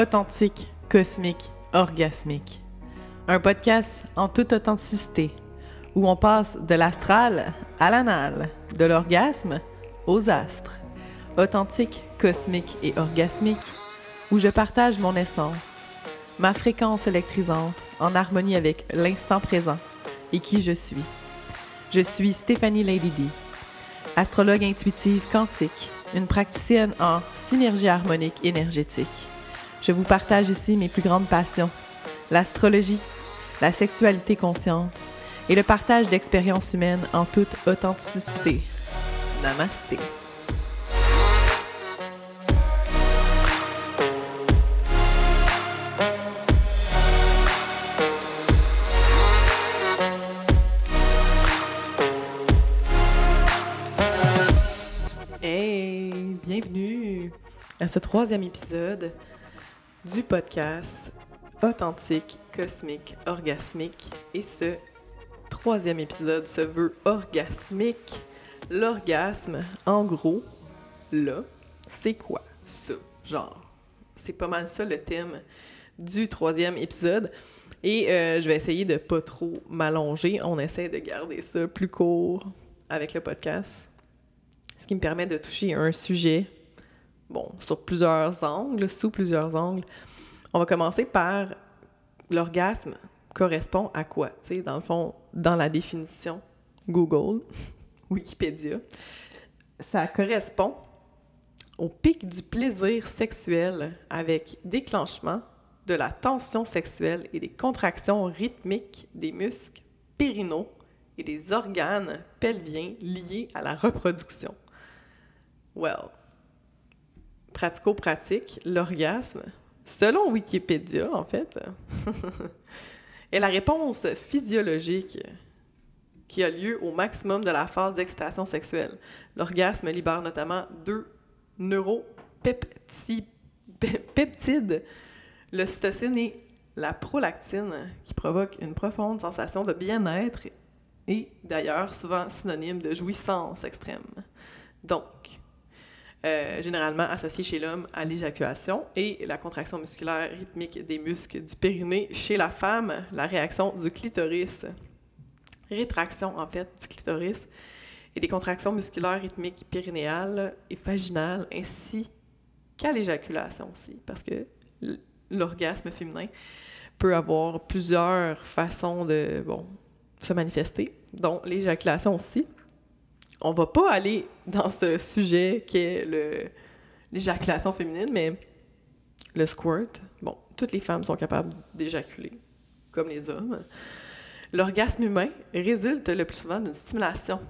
Authentique, cosmique, orgasmique. Un podcast en toute authenticité, où on passe de l'astral à l'anal, de l'orgasme aux astres. Authentique, cosmique et orgasmique, où je partage mon essence, ma fréquence électrisante en harmonie avec l'instant présent et qui je suis. Je suis Stéphanie Lady astrologue intuitive quantique, une praticienne en synergie harmonique énergétique. Je vous partage ici mes plus grandes passions, l'astrologie, la sexualité consciente et le partage d'expériences humaines en toute authenticité. Namasté. Hey, bienvenue à ce troisième épisode du podcast authentique, cosmique, orgasmique. Et ce troisième épisode se veut orgasmique. L'orgasme, en gros, là, c'est quoi ça? Genre, c'est pas mal ça le thème du troisième épisode. Et euh, je vais essayer de pas trop m'allonger. On essaie de garder ça plus court avec le podcast. Ce qui me permet de toucher un sujet bon, sur plusieurs angles, sous plusieurs angles. On va commencer par l'orgasme correspond à quoi? Tu sais, dans le fond, dans la définition Google, Wikipédia, ça correspond au pic du plaisir sexuel avec déclenchement de la tension sexuelle et des contractions rythmiques des muscles périnaux et des organes pelviens liés à la reproduction. Well, pratico-pratique, l'orgasme, selon Wikipédia, en fait, est la réponse physiologique qui a lieu au maximum de la phase d'excitation sexuelle. L'orgasme libère notamment deux neuropeptides, le cytocine et la prolactine, qui provoquent une profonde sensation de bien-être et d'ailleurs souvent synonyme de jouissance extrême. Donc, euh, généralement associé chez l'homme à l'éjaculation, et la contraction musculaire rythmique des muscles du périnée chez la femme, la réaction du clitoris, rétraction en fait du clitoris, et des contractions musculaires rythmiques périnéales et vaginales, ainsi qu'à l'éjaculation aussi, parce que l'orgasme féminin peut avoir plusieurs façons de bon, se manifester, dont l'éjaculation aussi on va pas aller dans ce sujet qui est le l'éjaculation féminine, mais le squirt. Bon, toutes les femmes sont capables d'éjaculer, comme les hommes. L'orgasme humain résulte le plus souvent d'une stimulation,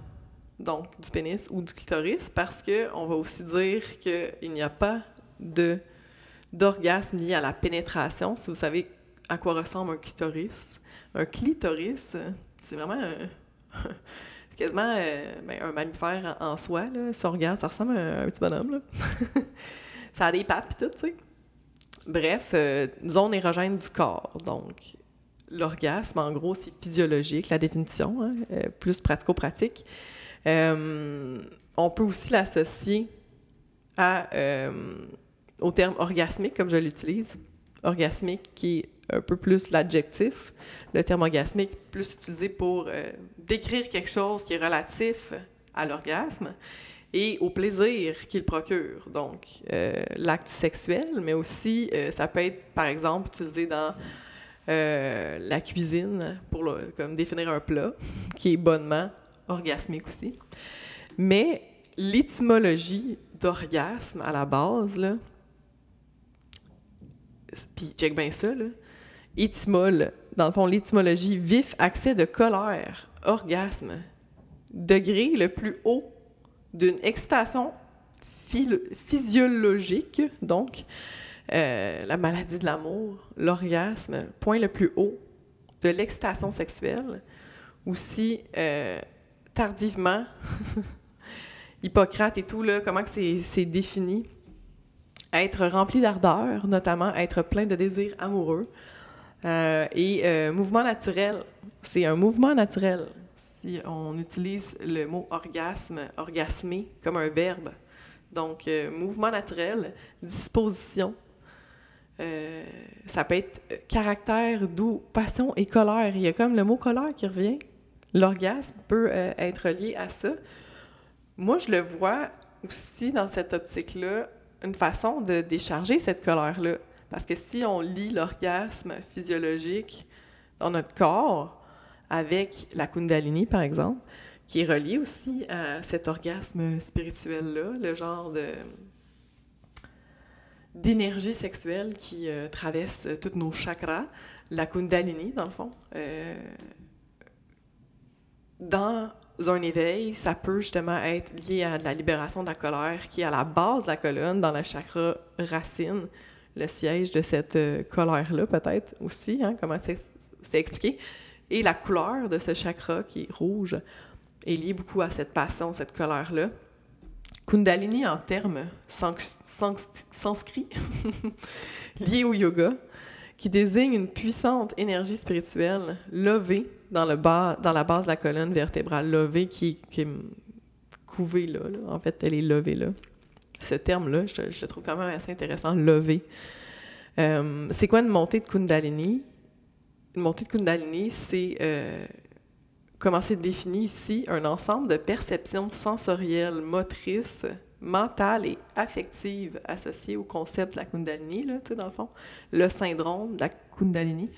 donc du pénis ou du clitoris, parce que on va aussi dire qu'il n'y a pas d'orgasme lié à la pénétration. Si vous savez à quoi ressemble un clitoris, un clitoris, c'est vraiment un, quasiment euh, ben, un mammifère en, soi. Là. Si ça ressemble à un, petit bonhomme. Là. ça a des pattes et tout, tu sais. Bref, euh, zone érogène du corps. Donc, l'orgasme, en gros, c'est physiologique, la définition, hein, euh, plus pratico-pratique. on peut aussi l'associer au terme orgasmique, comme je l'utilise. Orgasmique, qui est un peu plus l'adjectif. Le terme orgasmique plus utilisé pour euh, décrire quelque chose qui est relatif à l'orgasme et au plaisir qu'il procure. Donc, euh, l'acte sexuel, mais aussi, euh, ça peut être, par exemple, utilisé dans la cuisine pour comme définir un plat qui est bonnement orgasmique aussi. Mais l'étymologie d'orgasme à la base, là, puis check bien ça, là, étymole, dans le fond, l'étymologie, vif accès de colère, orgasme, degré le plus haut d'une excitation physiologique, donc euh, la maladie de l'amour, l'orgasme, point le plus haut de l'excitation sexuelle, aussi euh, tardivement, Hippocrate et tout, là, comment c'est défini, être rempli d'ardeur, notamment être plein de désirs amoureux, euh, et euh, mouvement naturel, c'est un mouvement naturel. Si on utilise le mot orgasme, orgasmer, comme un verbe. Donc, euh, mouvement naturel, disposition, ça peut être caractère, doux, passion et colère. Il y a comme le mot colère qui revient. L'orgasme peut être lié à ça. Moi, je le vois aussi dans cette optique-là, une façon de décharger cette colère-là. Parce que si on lit l'orgasme physiologique dans notre corps avec la Kundalini, par exemple, qui est relié aussi à cet orgasme spirituel-là, le genre de d'énergie sexuelle qui euh, traverse tous nos chakras, la Kundalini, dans le fond. Euh, dans un éveil, ça peut justement être lié à la libération de la colère qui est à la base de la colonne, dans le chakra racine, le siège de cette euh, colère-là, peut-être aussi, hein, comment c'est expliqué. Et la couleur de ce chakra qui est rouge est liée beaucoup à cette passion, cette colère-là. Kundalini en termes sanscrits, liés au yoga, qui désigne une puissante énergie spirituelle levée dans, le bas, dans la base de la colonne vertébrale, levée qui, est couvée là, En fait, elle est levée là. Ce terme-là, je, le trouve quand même assez intéressant, levée. Euh, c'est quoi une montée de Kundalini? Une montée de Kundalini, c'est euh, comment c'est défini ici, un ensemble de perceptions sensorielles, motrices, mentales et affectives associées au concept de la Kundalini, là, tu sais, dans le fond, le syndrome de la Kundalini.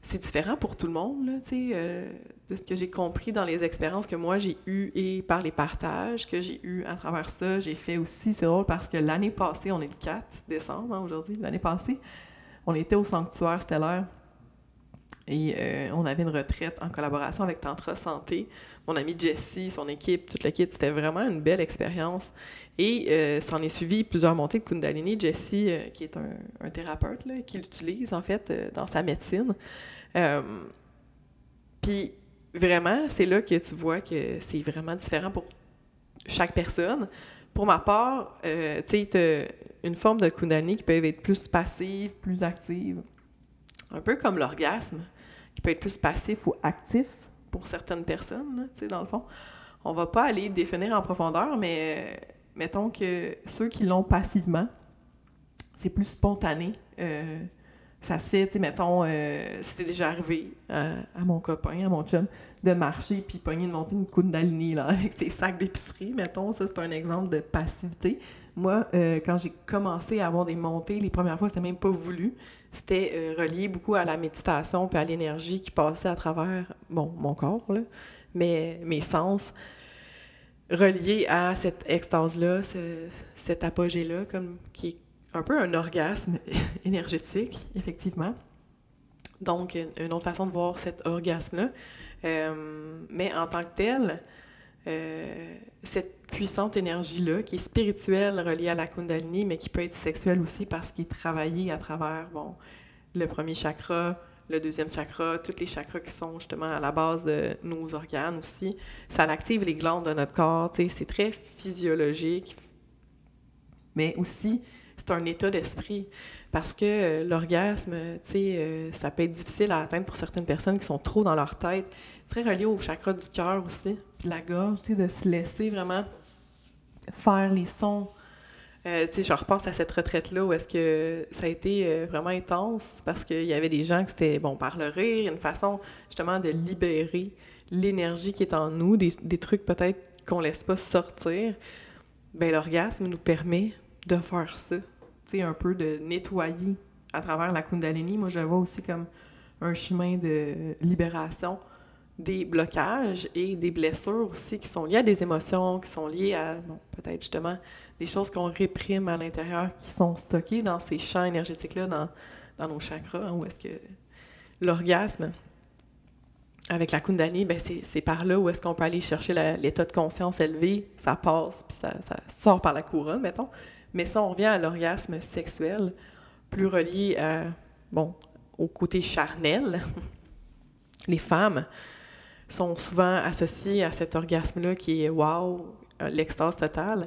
C'est différent pour tout le monde, là, tu sais, euh, de ce que j'ai compris dans les expériences que moi j'ai eues et par les partages que j'ai eus à travers ça. J'ai fait aussi, c'est drôle parce que l'année passée, on est le 4 décembre hein, aujourd'hui, l'année passée, on était au sanctuaire stellaire et euh, on avait une retraite en collaboration avec Tantra Santé. Mon ami Jessie, son équipe, toute l'équipe, c'était vraiment une belle expérience. Et euh, s'en est suivi plusieurs montées de Kundalini. Jessie, euh, qui est un, thérapeute, qui l'utilise en fait dans sa médecine. Puis vraiment, c'est là que tu vois que c'est vraiment différent pour chaque personne. Pour ma part, tu sais, une forme de Kundalini qui peut être plus passive, plus active. Un peu comme l'orgasme qui peut être plus passif ou actif pour certaines personnes, tu sais, dans le fond. On va pas aller définir en profondeur, mais euh, mettons que ceux qui l'ont passivement, c'est plus spontané. Euh, ça se fait, tu sais, mettons, euh, c'était déjà arrivé à, mon copain, à mon chum, de marcher puis pogner de monter une kundalini, là, avec ses sacs d'épicerie, mettons, ça, c'est un exemple de passivité. Moi, quand j'ai commencé à avoir des montées, les premières fois, c'était même pas voulu c'était euh, relié beaucoup à la méditation puis à l'énergie qui passait à travers bon, mon corps, là, mais mes sens reliés à cette extase-là, ce, cet apogée-là, comme qui est un peu un orgasme énergétique, effectivement. Donc, une autre façon de voir cet orgasme-là. Euh, mais en tant que tel, euh, cette puissante énergie-là, qui est spirituelle, reliée à la Kundalini, mais qui peut être sexuelle aussi parce qu'il est travaillé à travers bon, le premier chakra, le deuxième chakra, tous les chakras qui sont justement à la base de nos organes aussi. Ça active les glandes de notre corps, c'est très physiologique, mais aussi c'est un état d'esprit. Parce que euh, l'orgasme, tu sais, euh, ça peut être difficile à atteindre pour certaines personnes qui sont trop dans leur tête. Très relié au chakra du cœur aussi, puis la gorge, tu sais, de se laisser vraiment faire les sons. Euh, tu sais, je repense à cette retraite-là où est-ce que ça a été vraiment intense parce qu'il y avait des gens qui c'était, bon, par le rire, une façon justement de libérer l'énergie qui est en nous, des, des trucs peut-être qu'on laisse pas sortir. Ben l'orgasme nous permet de faire ça un peu de nettoyer à travers la Kundalini. Moi, je vois aussi comme un chemin de libération des blocages et des blessures aussi qui sont liées à des émotions, qui sont liées à, peut-être justement des choses qu'on réprime à l'intérieur, qui sont stockées dans ces champs énergétiques-là, dans, dans nos chakras, hein, où est-ce que l'orgasme, avec la Kundalini, ben c'est par là où est-ce qu'on peut aller chercher l'état de conscience élevé, ça passe, puis ça, sort par la couronne, mettons. Mais ça, on revient à l'orgasme sexuel, plus relié à, bon, au côté charnel. Les femmes sont souvent associées à cet orgasme-là qui est wow, l'extase totale,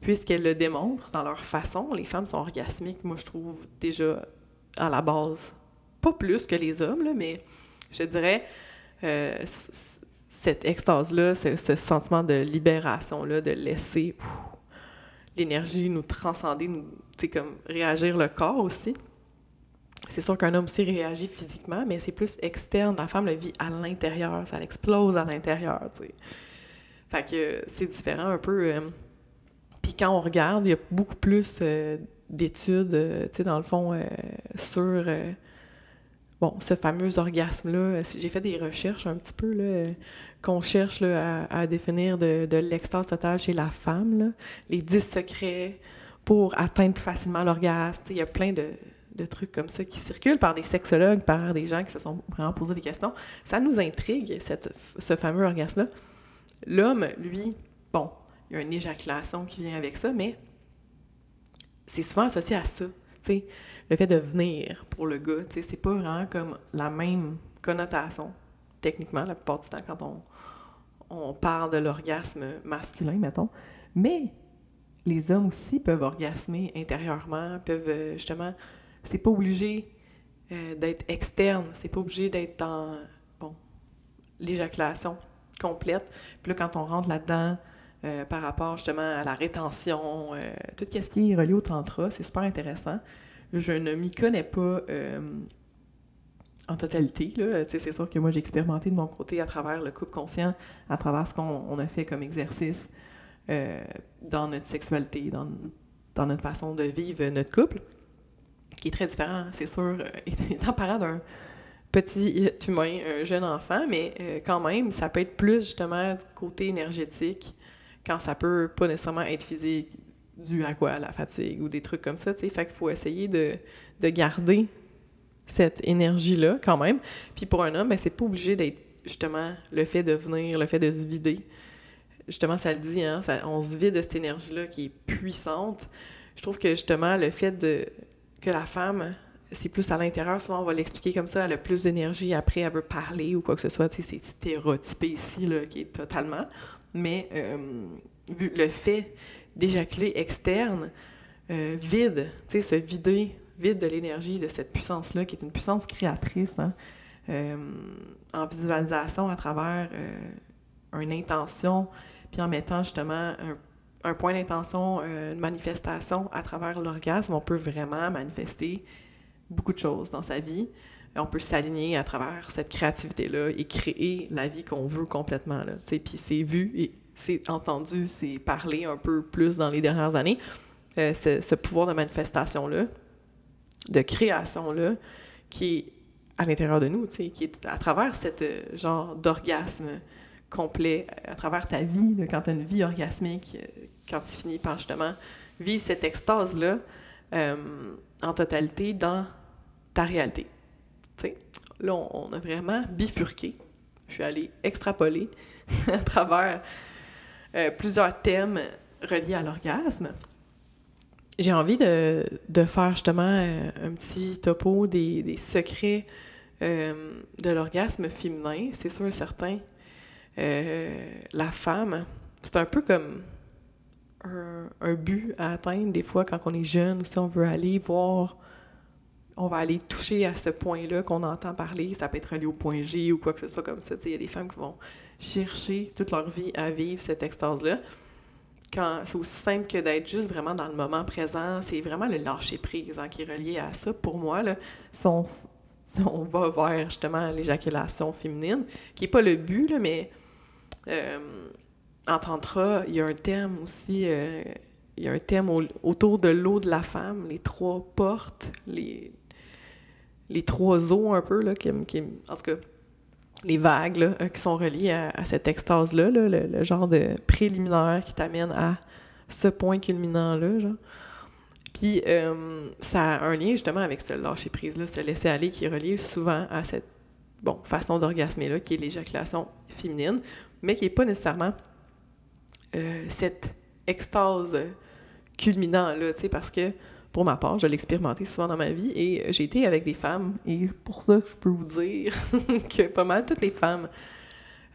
puisqu'elles le démontrent dans leur façon. Les femmes sont orgasmiques, moi je trouve déjà à la base, pas plus que les hommes, mais je dirais euh, cette extase-là, ce, sentiment de libération-là, de laisser l'énergie nous transcender, nous, comme réagir le corps aussi. C'est sûr qu'un homme aussi réagit physiquement, mais c'est plus externe. La femme le vit à l'intérieur, ça l'explose à l'intérieur, tu sais. Fait que c'est différent un peu. Euh, puis quand on regarde, il y a beaucoup plus euh, d'études, euh, tu sais, dans le fond, sur bon, ce fameux orgasme-là. J'ai fait des recherches un petit peu, là, qu'on cherche à, définir de, de l'extase totale chez la femme, les 10 secrets pour atteindre plus facilement l'orgasme. Il y a plein de, trucs comme ça qui circulent par des sexologues, par des gens qui se sont vraiment posé des questions. Ça nous intrigue, ce fameux orgasme-là. L'homme, lui, bon, il y a une éjaculation qui vient avec ça, mais c'est souvent associé à ça. Le fait de venir pour le gars, c'est pas vraiment comme la même connotation, techniquement, la plupart du temps, quand on, on parle de l'orgasme masculin, mettons. Mais les hommes aussi peuvent orgasmer intérieurement, peuvent euh, justement c'est pas obligé euh, d'être externe, c'est pas obligé d'être dans bon, l'éjaculation complète. Puis là, quand on rentre là-dedans, euh, par rapport justement à la rétention, tout ce qui est relié au tantra, c'est super intéressant. Je ne m'y connais pas en totalité. C'est sûr que moi, j'ai expérimenté de mon côté à travers le couple conscient, à travers ce qu'on a fait comme exercice dans notre sexualité, dans, notre façon de vivre notre couple qui est très différent, c'est sûr, euh, étant parent d'un petit humain, un jeune enfant, mais euh, quand même, ça peut être plus justement du côté énergétique, quand ça peut pas nécessairement être physique, dû à quoi, la fatigue ou des trucs comme ça, tu sais. Fait qu'il faut essayer de, de garder cette énergie-là quand même. Puis pour un homme, ben, c'est pas obligé d'être justement le fait de venir, le fait de se vider. Justement, ça le dit, hein, on se vide de cette énergie-là qui est puissante. Je trouve que justement, le fait de que la femme, c'est plus à l'intérieur. Souvent, on va l'expliquer comme ça. Elle a plus d'énergie. Après, elle veut parler ou quoi que ce soit. Tu sais, c'est stéréotypé ici, là, qui est totalement. Mais euh, vu le fait d'éjaculer externe, euh, vide, tu sais, se vider, vide de l'énergie, de cette puissance-là, qui est une puissance créatrice, hein, euh, en visualisation à travers une intention, puis en mettant justement un point d'intention, euh, une manifestation à travers l'orgasme, on peut vraiment manifester beaucoup de choses dans sa vie. On peut s'aligner à travers cette créativité-là et créer la vie qu'on veut complètement. Puis c'est vu et c'est entendu, c'est parlé un peu plus dans les dernières années. Euh, ce, pouvoir de manifestation-là, de création-là, qui est à l'intérieur de nous, qui est à travers cette euh, genre d'orgasme complet, à travers ta vie, quand tu as une vie orgasmique, quand tu finis par justement vivre cette extase-là euh, en totalité dans ta réalité. sais, là, on, a vraiment bifurqué. Je suis allée extrapoler à travers euh, plusieurs thèmes reliés à l'orgasme. J'ai envie de, de, faire justement euh, un petit topo des, des secrets de l'orgasme féminin. C'est sûr et certain. la femme, c'est un peu comme un, but à atteindre. Des fois, quand on est jeune, si on veut aller voir, on va aller toucher à ce point-là qu'on entend parler. Ça peut être relié au point G ou quoi que ce soit comme ça. Il y a des femmes qui vont chercher toute leur vie à vivre cette extase-là. Quand c'est aussi simple que d'être juste vraiment dans le moment présent, c'est vraiment le lâcher prise hein, qui est relié à ça. Pour moi, si, on, va vers justement l'éjaculation féminine, qui n'est pas le but, là, mais euh, en tantra, il y a un thème aussi, euh, il y a un thème autour de l'eau de la femme, les trois portes, les, les trois eaux un peu, là, qui, en tout cas, les vagues euh, qui sont reliées à, cette extase-là, le, genre de préliminaire qui t'amène à ce point culminant-là. Puis euh, ça a un lien justement avec ce lâcher-prise-là, ce laisser-aller qui est relié souvent à cette bon, façon d'orgasmer-là, qui est l'éjaculation féminine, mais qui n'est pas nécessairement euh, cette extase culminant-là, tu sais, parce que pour ma part, je l'ai expérimenté souvent dans ma vie et j'ai été avec des femmes et pour ça, je peux vous dire que pas mal toutes les femmes,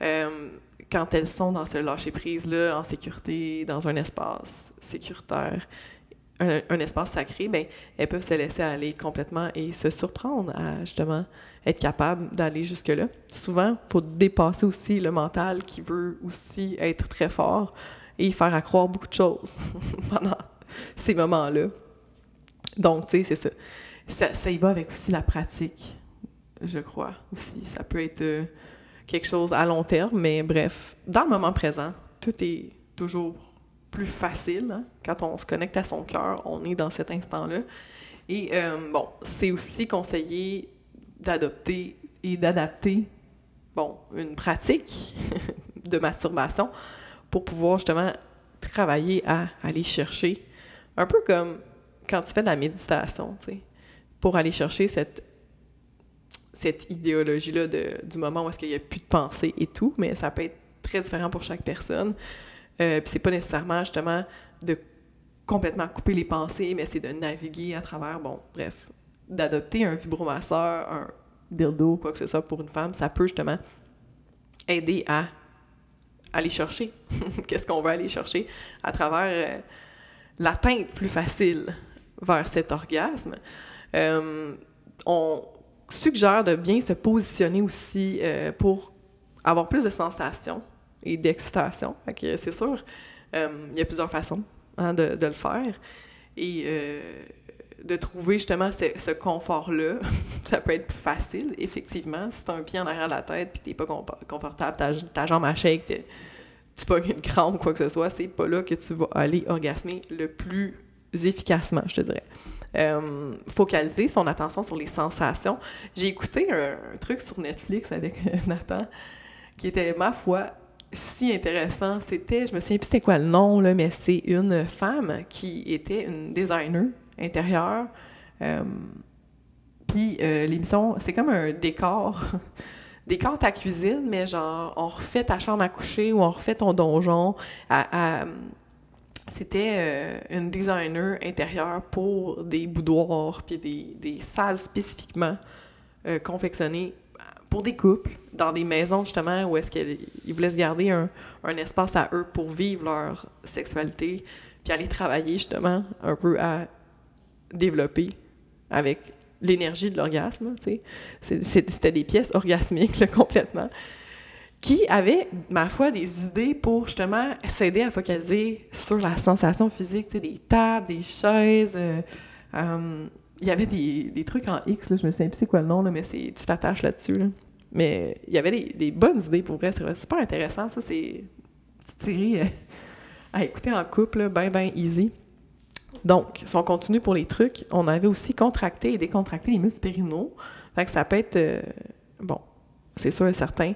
euh, quand elles sont dans ce lâcher-prise-là, en sécurité, dans un espace sécuritaire, un, espace sacré, ben, elles peuvent se laisser aller complètement et se surprendre à justement être capable d'aller jusque-là. Souvent, il faut dépasser aussi le mental qui veut aussi être très fort et faire accroire beaucoup de choses pendant ces moments-là. Donc, tu sais, c'est ça. ça, y va avec aussi la pratique, je crois, aussi. Ça peut être euh, quelque chose à long terme, mais bref, dans le moment présent, tout est toujours plus facile. hein. Quand on se connecte à son cœur, on est dans cet instant-là. Et euh, bon, c'est aussi conseillé d'adopter et d'adapter, une pratique de masturbation pour pouvoir justement travailler à aller chercher, un peu comme quand tu fais de la méditation, tu sais, pour aller chercher cette, cette idéologie-là du moment où est-ce qu'il n'y a plus de pensée et tout, mais ça peut être très différent pour chaque personne. Euh, Puis c'est pas nécessairement justement de complètement couper les pensées, mais c'est de naviguer à travers, bon, bref, d'adopter un vibromasseur, un dildo, quoi que ce soit pour une femme, ça peut justement aider à aller chercher qu'est-ce qu'on veut aller chercher à travers euh, l'atteinte plus facile vers cet orgasme. Euh, on suggère de bien se positionner aussi euh, pour avoir plus de sensations et d'excitation. C'est sûr, euh, il y a plusieurs façons hein, de, le faire. Et de trouver justement ce, confort-là, ça peut être plus facile, effectivement. Si t'as un pied en arrière de la tête puis t'es pas confortable, ta, ta jambe à shake, tu pognes une crampe ou quoi que ce soit, c'est pas là que tu vas aller orgasmer le plus efficacement, je te dirais. Euh, focaliser son attention sur les sensations. J'ai écouté un, truc sur Netflix avec Nathan qui était, ma foi, si intéressant. C'était, je me souviens plus c'était quoi le nom, là, mais c'est une femme qui était une designer intérieure. Euh, Puis euh, l'émission, c'est comme un décor. décor ta cuisine, mais genre, on refait ta chambre à coucher ou on refait ton donjon. C'était euh, une designer intérieure pour des boudoirs puis des, des salles spécifiquement euh, confectionnées pour des couples, dans des maisons justement où est-ce qu'ils voulaient se garder un, un espace à eux pour vivre leur sexualité, puis aller travailler justement un peu à développer avec l'énergie de l'orgasme, C'était des pièces orgasmiques, là, complètement, qui avaient, ma foi, des idées pour justement s'aider à focaliser sur la sensation physique, des tables, des chaises. euh, euh, il y avait des, trucs en X, là, je me souviens plus c'est quoi le nom, là, mais c'est tu t'attaches là-dessus. Là. Mais il y avait des, bonnes idées pour vrai, c'est super intéressant. Ça, c'est série euh, à écouter en couple, ben, ben easy. Donc, si on continue pour les trucs, on avait aussi contracté et décontracté les muscles périnaux. Fait que ça peut être, euh, bon, c'est sûr et certain,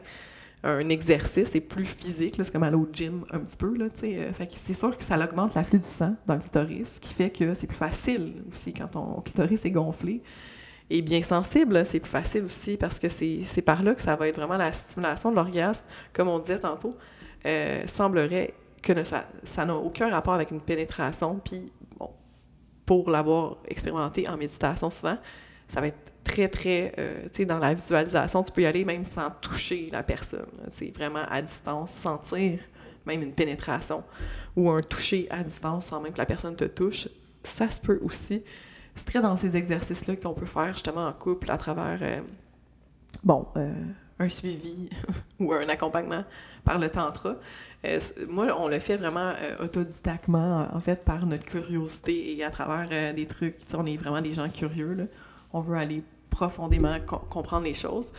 un exercice, c'est plus physique, c'est comme aller au gym un petit peu, euh, c'est sûr que ça augmente l'afflux du sang dans le clitoris, ce qui fait que c'est plus facile aussi quand ton clitoris est gonflé. Et bien sensible, c'est plus facile aussi parce que c'est par là que ça va être vraiment la stimulation de l'orgasme. Comme on disait tantôt, euh, semblerait que ça n'a aucun rapport avec une pénétration. Puis, pour l'avoir expérimenté en méditation souvent, ça va être très, très, euh, tu sais, dans la visualisation, tu peux y aller même sans toucher la personne. C'est vraiment à distance, sentir même une pénétration ou un toucher à distance sans même que la personne te touche. Ça se peut aussi. C'est très dans ces exercices-là qu'on peut faire justement en couple à travers, euh, bon, euh, un suivi ou un accompagnement par le tantra. Moi, on le fait vraiment euh, autodidactement, en fait, par notre curiosité et à travers des trucs. Tu sais, on est vraiment des gens curieux, là. On veut aller profondément co- comprendre les choses.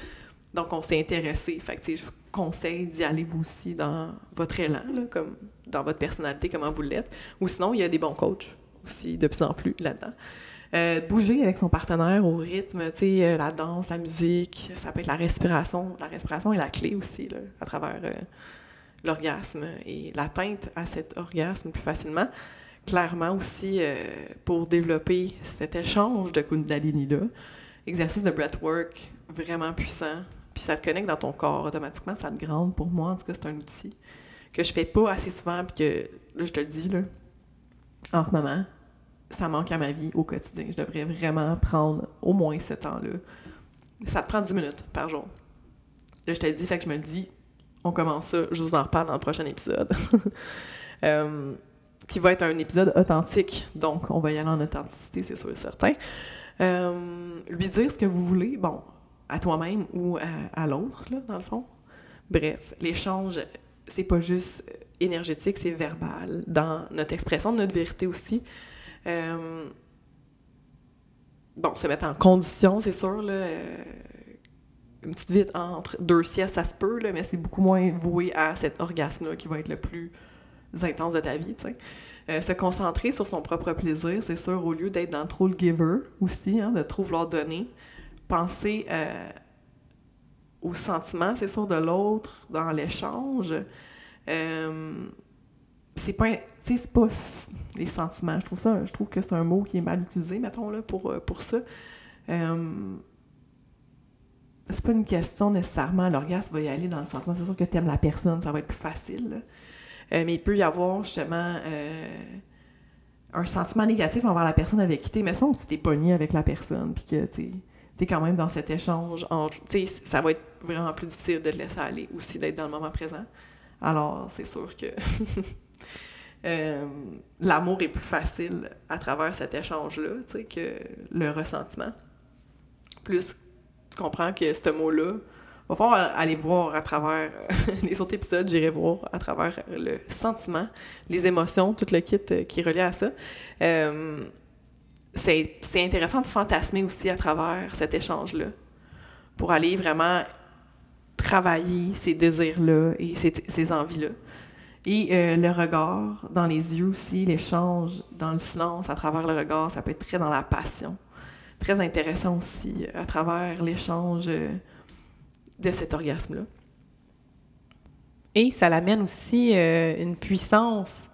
Donc, on s'est intéressé. Fait je vous conseille d'y aller vous aussi dans votre élan, comme dans votre personnalité, comment vous l'êtes. Ou sinon, il y a des bons coachs aussi, de plus en plus, là-dedans. Euh, bouger avec son partenaire au rythme, euh, la danse, la musique, ça peut être la respiration. La respiration est la clé aussi, là, à travers euh, l'orgasme et l'atteinte à cet orgasme plus facilement. Clairement aussi, euh, pour développer cet échange de Kundalini-là, exercice de breathwork vraiment puissant, puis ça te connecte dans ton corps automatiquement, ça te grande. Pour moi, en tout cas, c'est un outil que je fais pas assez souvent, puis que, là, je te le dis, là, en ce moment, ça manque à ma vie au quotidien. Je devrais vraiment prendre au moins ce temps-là. Ça te prend 10 minutes par jour. Là, je te le dis, fait que je me le dis, on commence ça, je vous en reparle dans le prochain épisode. Euh, qui va être un épisode authentique. Donc, on va y aller en authenticité, c'est sûr et certain. Euh, lui dire ce que vous voulez, bon, à toi-même ou à, l'autre, là, dans le fond. Bref, l'échange, c'est pas juste euh, énergétique, c'est verbal. Dans notre expression de notre vérité aussi. Euh, bon, se mettre en condition, c'est sûr, là. une petite vite entre deux siestes, ça se peut, là, mais c'est beaucoup moins voué à cet orgasme-là qui va être le plus intense de ta vie, tu sais. Euh, se concentrer sur son propre plaisir, c'est sûr, au lieu d'être dans trop le giver aussi, hein, de trop vouloir donner. Penser euh, aux sentiments, c'est sûr, de l'autre, dans l'échange. Euh, c'est pas, c'est pas les sentiments. Je trouve ça, je trouve que c'est un mot qui est mal utilisé, mettons, là, pour, pour ça. C'est pas une question nécessairement, l'orgasme va y aller dans le sentiment. C'est sûr que t'aimes la personne, ça va être plus facile. Euh, mais il peut y avoir justement euh, un sentiment négatif envers la personne avec qui t'es. Mais ça, tu t'es pogné avec la personne, puis que tu es quand même dans cet échange. ça va être vraiment plus difficile de te laisser aller aussi, d'être dans le moment présent. Alors, c'est sûr que euh, l'amour est plus facile à travers cet échange-là, que le ressentiment. Plus, tu comprends que ce mot-là, va falloir aller voir à travers euh, les autres épisodes, j'irai voir à travers le sentiment, les émotions, tout le kit euh, qui est relié à ça. Euh, c'est intéressant de fantasmer aussi à travers cet échange-là pour aller vraiment travailler ces désirs-là et ces, envies-là. Et le regard dans les yeux aussi, l'échange dans le silence à travers le regard, ça peut être très dans la passion. Très intéressant aussi à travers l'échange de cet orgasme-là. Et ça l'amène aussi euh, une puissance,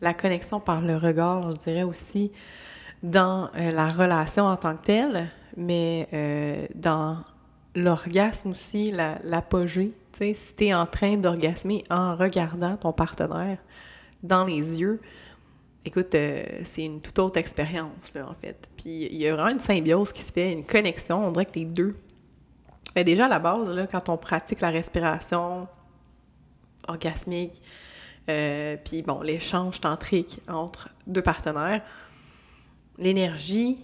la connexion par le regard, je dirais aussi, dans euh, la relation en tant que telle, mais euh, dans l'orgasme aussi, la- l'apogée. tu sais, si tu es en train d'orgasmer en regardant ton partenaire dans les yeux, écoute, c'est une toute autre expérience, là, en fait. Puis il y a vraiment une symbiose qui se fait, une connexion, on dirait que les deux. Mais déjà, à la base, là, quand on pratique la respiration orgasmique, euh, puis bon, l'échange tantrique entre deux partenaires, l'énergie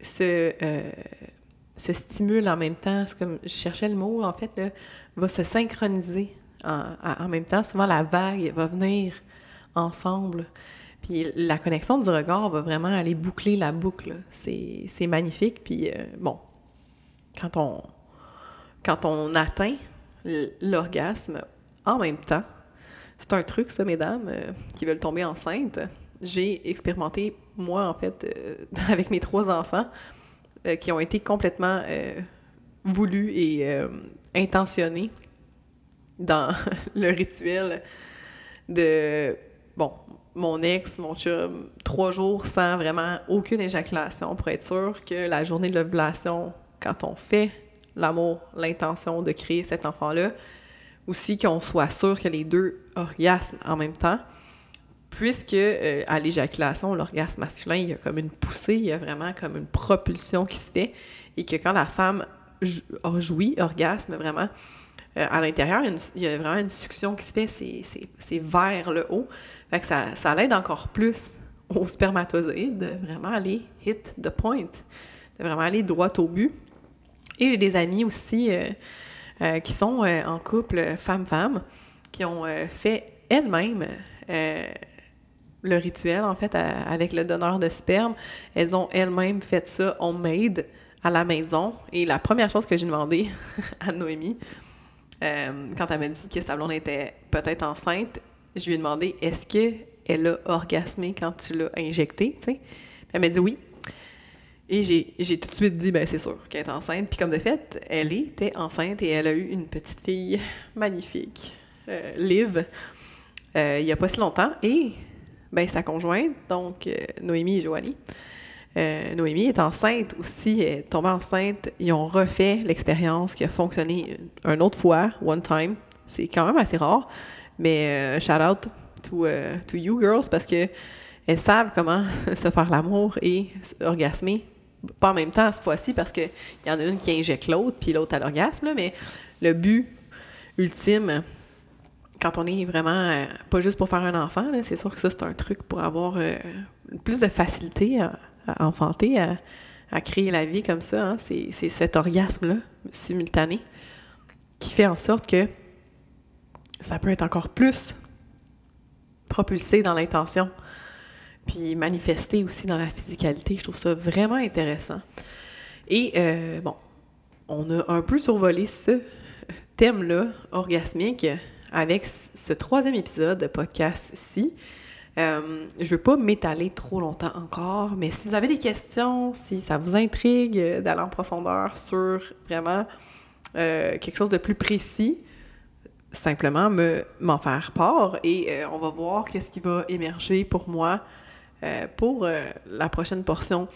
se, euh, se stimule en même temps. C'est comme, je cherchais le mot, en fait, là, va se synchroniser en, en- même temps. Souvent, la vague va venir ensemble. Puis la connexion du regard va vraiment aller boucler la boucle. C'est c'est magnifique. Puis euh, bon, quand on, quand on atteint l'orgasme en même temps, c'est un truc, ça, mesdames, euh, qui veulent tomber enceintes. J'ai expérimenté, moi, en fait, euh, avec mes trois enfants, euh, qui ont été complètement voulus et intentionnés dans le rituel de, bon, mon ex, mon chum, trois jours sans vraiment aucune éjaculation pour être sûr que la journée de l'ovulation, quand on fait l'amour, l'intention de créer cet enfant-là, aussi qu'on soit sûr que les deux orgasment en même temps, puisque euh, à l'éjaculation, l'orgasme masculin, il y a comme une poussée, il y a vraiment comme une propulsion qui se fait, et que quand la femme jou- a joui, orgasme vraiment, euh, à l'intérieur, il y a vraiment une succion qui se fait, c'est vers le haut. Fait que ça, ça l'aide encore plus au spermatozoïde de vraiment aller hit the point, de vraiment aller droit au but. Et j'ai des amis aussi euh, euh, qui sont euh, en couple femme-femme, qui ont fait elles-mêmes le rituel, en fait, avec le donneur de sperme. Elles ont elles-mêmes fait ça homemade à la maison. Et la première chose que j'ai demandé à Noémie, quand elle m'a dit que sa blonde était peut-être enceinte, je lui ai demandé est-ce qu'elle a orgasmé quand tu l'as injecté, tu sais? Elle m'a dit oui. Et j'ai tout de suite dit, ben c'est sûr qu'elle est enceinte. Puis comme de fait, elle était enceinte et elle a eu une petite fille magnifique, euh, Liv, euh, il n'y a pas si longtemps. Et ben sa conjointe, donc euh, Noémie et Joanie, Noémie est enceinte aussi, elle est tombée enceinte. Ils ont refait l'expérience qui a fonctionné une autre fois, one time. C'est quand même assez rare, mais shout out to, to you girls parce que elles savent comment se faire l'amour et orgasmer. Pas en même temps cette fois-ci parce qu'il y en a une qui injecte l'autre puis l'autre à l'orgasme, mais le but ultime, quand on est vraiment euh, pas juste pour faire un enfant, c'est sûr que ça c'est un truc pour avoir euh, plus de facilité à, enfanter, à, créer la vie comme ça. hein. C'est cet orgasme-là, simultané, qui fait en sorte que ça peut être encore plus propulsé dans l'intention. Puis manifester aussi dans la physicalité. Je trouve ça vraiment intéressant. Et euh, bon, on a un peu survolé ce thème-là, orgasmique, avec ce troisième épisode de podcast-ci. Euh, je ne veux pas m'étaler trop longtemps encore, mais si vous avez des questions, si ça vous intrigue d'aller en profondeur sur vraiment euh, quelque chose de plus précis, simplement me, m'en faire part et on va voir qu'est-ce qui va émerger pour moi pour la prochaine portion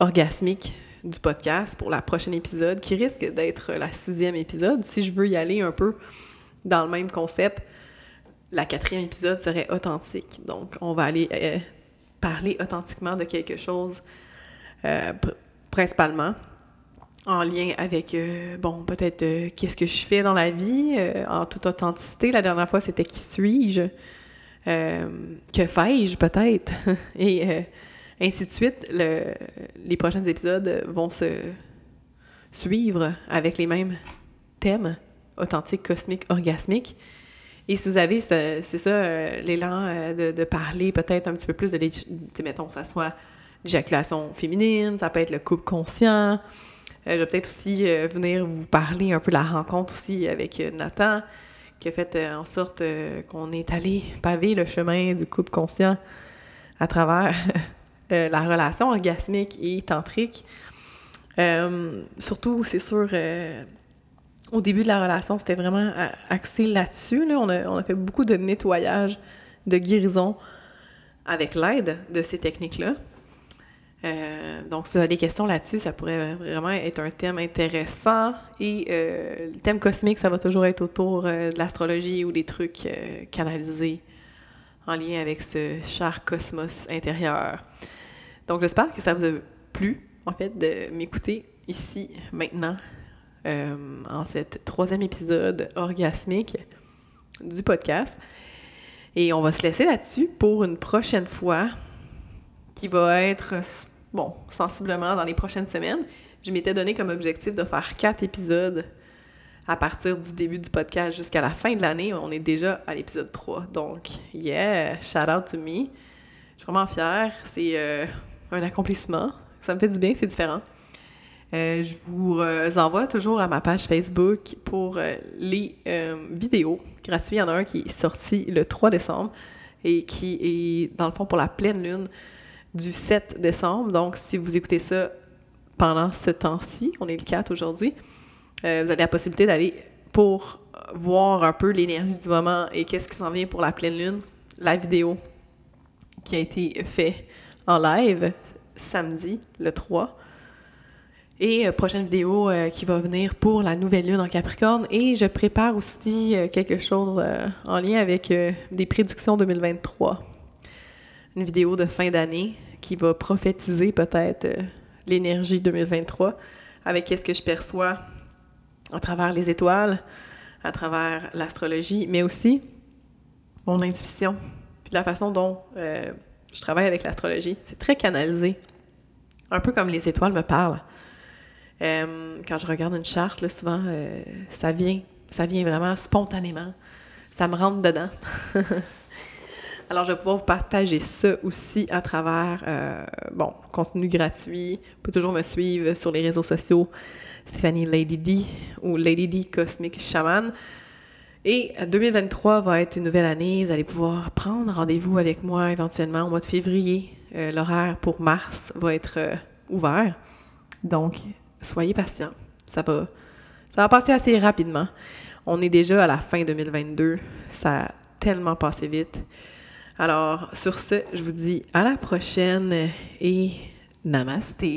orgasmique du podcast, pour la prochaine épisode, qui risque d'être la sixième épisode, si je veux y aller un peu dans le même concept la quatrième épisode serait authentique. Donc, on va aller euh, parler authentiquement de quelque chose, euh, principalement en lien avec, euh, bon, peut-être qu'est-ce que je fais dans la vie, en toute authenticité. La dernière fois, c'était qui suis-je, que fais-je peut-être, et ainsi de suite. les prochains épisodes vont se suivre avec les mêmes thèmes, authentique, cosmique, orgasmique. Et si vous avez, c'est ça, euh, l'élan euh, de, parler peut-être un petit peu plus de, mettons, ça soit l'éjaculation féminine, ça peut être le couple conscient. Euh, je vais peut-être aussi venir vous parler un peu de la rencontre aussi avec Nathan, qui a fait en sorte qu'on est allé paver le chemin du couple conscient à travers la relation orgasmique et tantrique. surtout, c'est sûr, au début de la relation, c'était vraiment axé là-dessus. On, a, fait beaucoup de nettoyage, de guérison avec l'aide de ces techniques-là. Euh, donc, si vous avez des questions là-dessus, ça pourrait vraiment être un thème intéressant. Et euh, le thème cosmique, ça va toujours être autour euh, de l'astrologie ou des trucs canalisés en lien avec ce cher cosmos intérieur. Donc, j'espère que ça vous a plu, en fait, de m'écouter ici, maintenant, en cet troisième épisode orgasmique du podcast. Et on va se laisser là-dessus pour une prochaine fois qui va être, bon, sensiblement dans les prochaines semaines. Je m'étais donné comme objectif de faire quatre épisodes à partir du début du podcast jusqu'à la fin de l'année. On est déjà à l'épisode 3. Donc, yeah, shout out to me. Je suis vraiment fière. C'est euh, un accomplissement. Ça me fait du bien, c'est différent. Euh, je vous euh, envoie toujours à ma page Facebook pour les vidéos gratuites. Il y en a un qui est sorti le 3 décembre et qui est, dans le fond, pour la pleine lune du 7 décembre. Donc, si vous écoutez ça pendant ce temps-ci, on est le 4 aujourd'hui, vous avez la possibilité d'aller pour voir un peu l'énergie du moment et qu'est-ce qui s'en vient pour la pleine lune. La vidéo qui a été faite en live samedi, le 3 et euh, prochaine vidéo euh, qui va venir pour la nouvelle lune en Capricorne. Et je prépare aussi euh, quelque chose en lien avec des prédictions 2023. Une vidéo de fin d'année qui va prophétiser peut-être l'énergie 2023 avec qu'est-ce que je perçois à travers les étoiles, à travers l'astrologie, mais aussi mon intuition, puis la façon dont je travaille avec l'astrologie. C'est très canalisé, un peu comme les étoiles me parlent. Euh, quand je regarde une charte, souvent, euh, ça vient. Ça vient vraiment spontanément. Ça me rentre dedans. Alors, je vais pouvoir vous partager ça aussi à travers, euh, bon, contenu gratuit. Vous pouvez toujours me suivre sur les réseaux sociaux, Stéphanie Lady D ou Lady D Cosmic Shaman. Et 2023 va être une nouvelle année. Vous allez pouvoir prendre rendez-vous avec moi éventuellement au mois de février. L'horaire pour mars va être ouvert. Donc, soyez patients. Ça va, ça va passer assez rapidement. On est déjà à la fin 2022. Ça a tellement passé vite. Alors, sur ce, je vous dis à la prochaine et namasté.